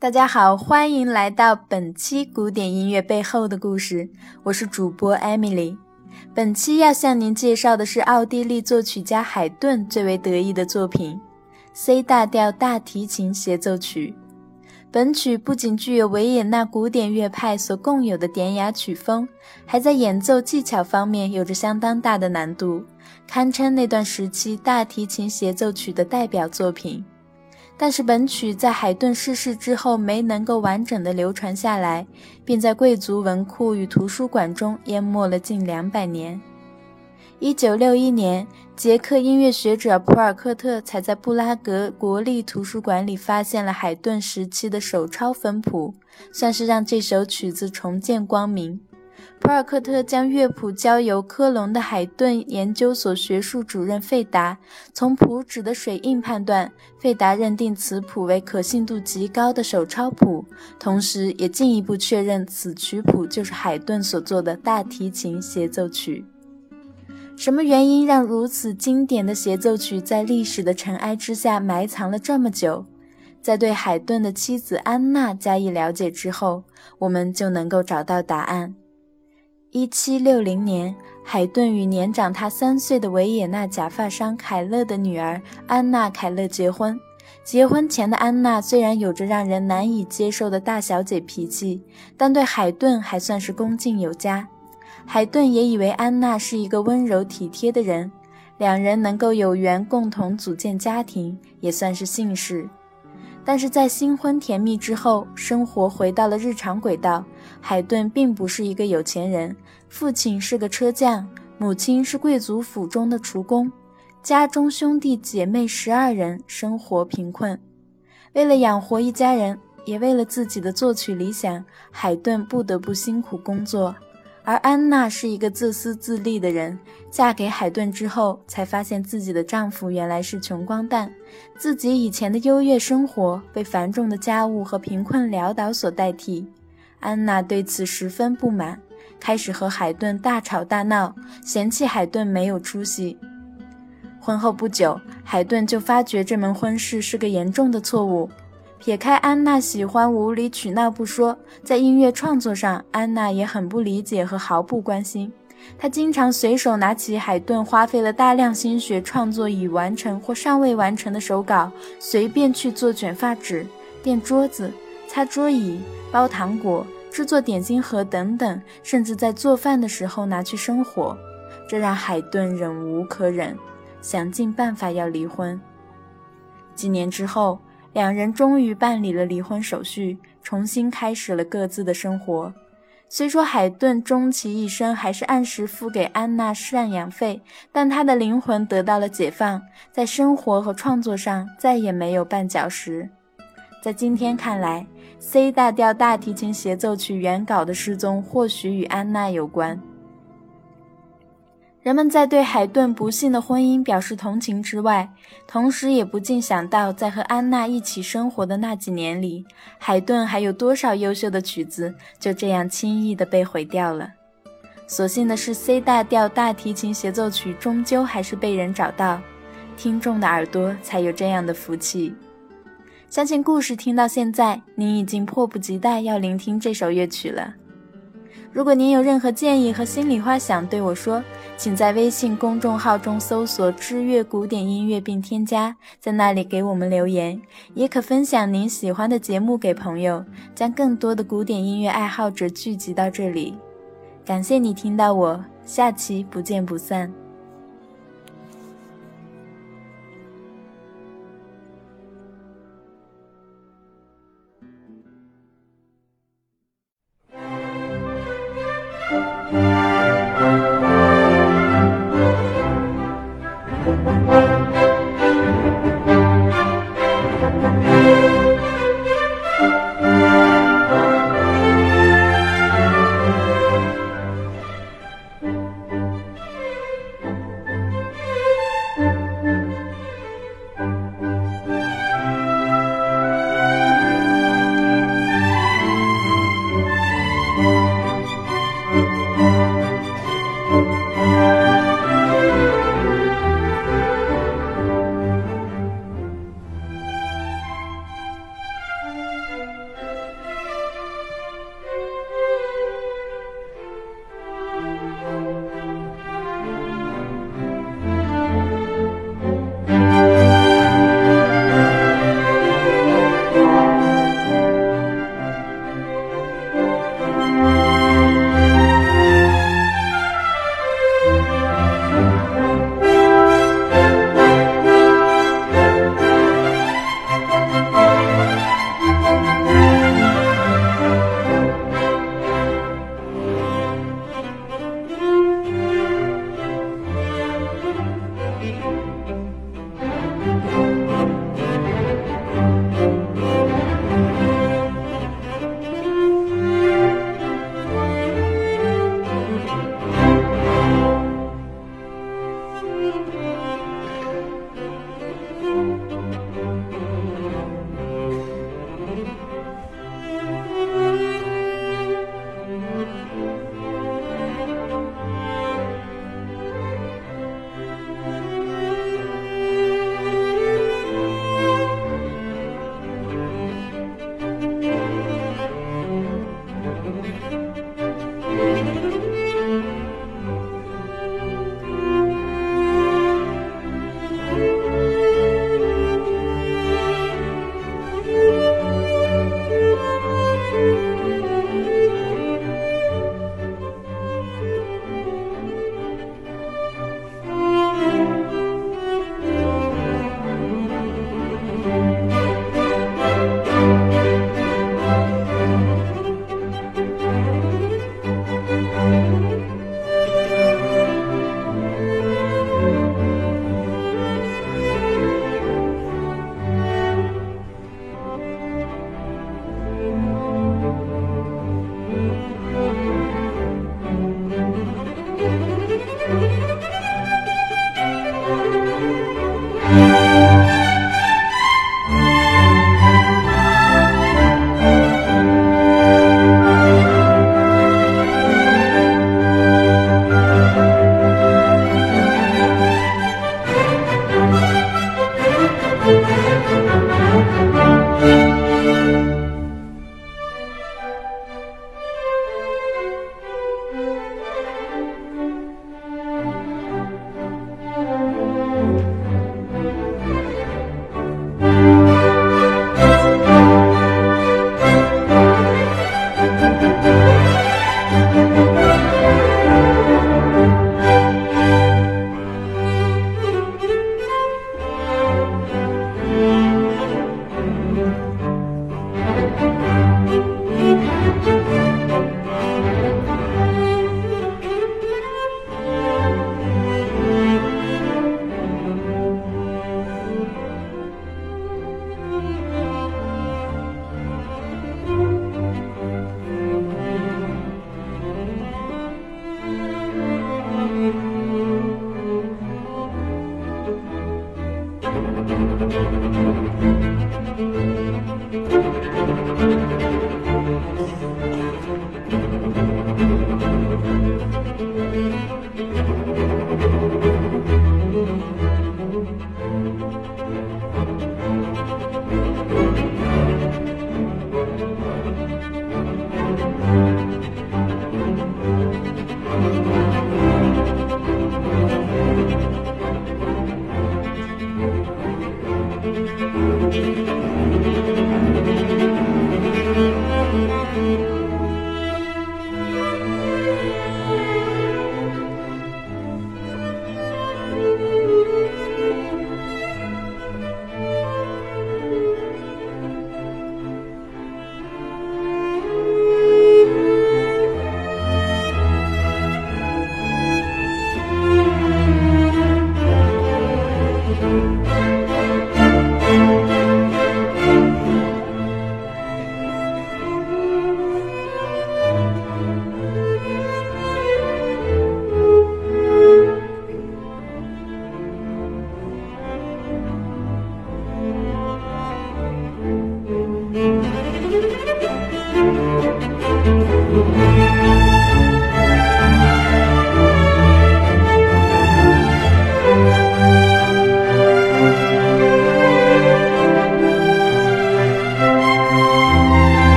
大家好，欢迎来到本期古典音乐背后的故事。我是主播 Emily。本期要向您介绍的是奥地利作曲家海顿最为得意的作品《C 大调大提琴协奏曲》。本曲不仅具有维也纳古典乐派所共有的典雅曲风，还在演奏技巧方面有着相当大的难度，堪称那段时期大提琴协奏曲的代表作品。但是本曲在海顿逝世之后没能够完整的流传下来，并在贵族文库与图书馆中淹没了近两百年。一九六一年，捷克音乐学者普尔克特才在布拉格国立图书馆里发现了海顿时期的手抄分谱，算是让这首曲子重见光明。普尔克特将乐谱交由科隆的海顿研究所学术主任费达，从谱纸的水印判断，费达认定此谱为可信度极高的手抄谱，同时也进一步确认此曲谱就是海顿所作的大提琴协奏曲。什么原因让如此经典的协奏曲在历史的尘埃之下埋藏了这么久？在对海顿的妻子安娜加以了解之后，我们就能够找到答案。一七六零年，海顿与年长他三岁的维也纳假发商凯勒的女儿安娜·凯勒结婚。结婚前的安娜虽然有着让人难以接受的大小姐脾气，但对海顿还算是恭敬有加。海顿也以为安娜是一个温柔体贴的人，两人能够有缘共同组建家庭，也算是幸事。但是在新婚甜蜜之后，生活回到了日常轨道。海顿并不是一个有钱人，父亲是个车匠，母亲是贵族府中的厨工，家中兄弟姐妹十二人，生活贫困。为了养活一家人，也为了自己的作曲理想，海顿不得不辛苦工作。而安娜是一个自私自利的人，嫁给海顿之后，才发现自己的丈夫原来是穷光蛋，自己以前的优越生活被繁重的家务和贫困潦倒所代替。安娜对此十分不满，开始和海顿大吵大闹，嫌弃海顿没有出息。婚后不久，海顿就发觉这门婚事是个严重的错误。撇开安娜喜欢无理取闹不说，在音乐创作上，安娜也很不理解和毫不关心。她经常随手拿起海顿花费了大量心血创作已完成或尚未完成的手稿，随便去做卷发纸、垫桌子、擦桌椅、包糖果、制作点心盒等等，甚至在做饭的时候拿去生火。这让海顿忍无可忍，想尽办法要离婚。几年之后。两人终于办理了离婚手续，重新开始了各自的生活。虽说海顿终其一生还是按时付给安娜赡养费，但他的灵魂得到了解放，在生活和创作上再也没有绊脚石。在今天看来，C 大调大提琴协奏曲原稿的失踪或许与安娜有关。人们在对海顿不幸的婚姻表示同情之外，同时也不禁想到，在和安娜一起生活的那几年里，海顿还有多少优秀的曲子就这样轻易地被毁掉了。所幸的是，C 大调大提琴协奏曲终究还是被人找到，听众的耳朵才有这样的福气。相信故事听到现在，您已经迫不及待要聆听这首乐曲了。如果您有任何建议和心里话想对我说，请在微信公众号中搜索“知乐古典音乐”并添加，在那里给我们留言。也可分享您喜欢的节目给朋友，将更多的古典音乐爱好者聚集到这里。感谢你听到我，下期不见不散。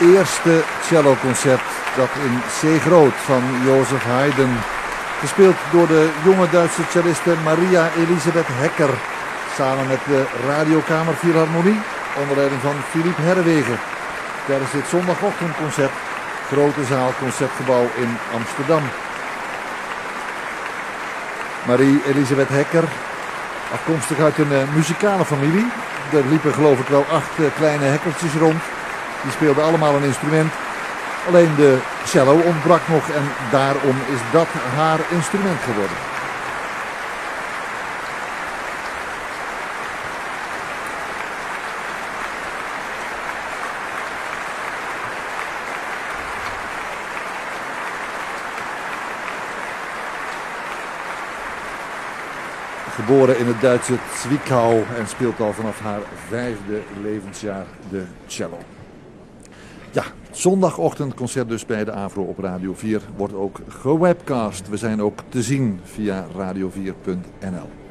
Eerste celloconcert dat in C groot van Jozef Haydn, gespeeld door de jonge Duitse celliste Maria Elisabeth Hecker, samen met de Radiokamer Philharmonie onder leiding van Philippe Herwegen. Tijdens dit zondagochtendconcert, Grote Zaal Concertgebouw in Amsterdam. Marie Elisabeth Hecker, afkomstig uit een uh, muzikale familie. Er liepen geloof ik wel acht uh, kleine hekkertjes rond. Die speelden allemaal een instrument. Alleen de cello ontbrak nog en daarom is dat haar instrument geworden. Geboren in het Duitse Zwickau en speelt al vanaf haar vijfde levensjaar de cello. Ja, zondagochtendconcert dus bij de Avro op Radio 4 wordt ook gewebcast. We zijn ook te zien via radio4.nl.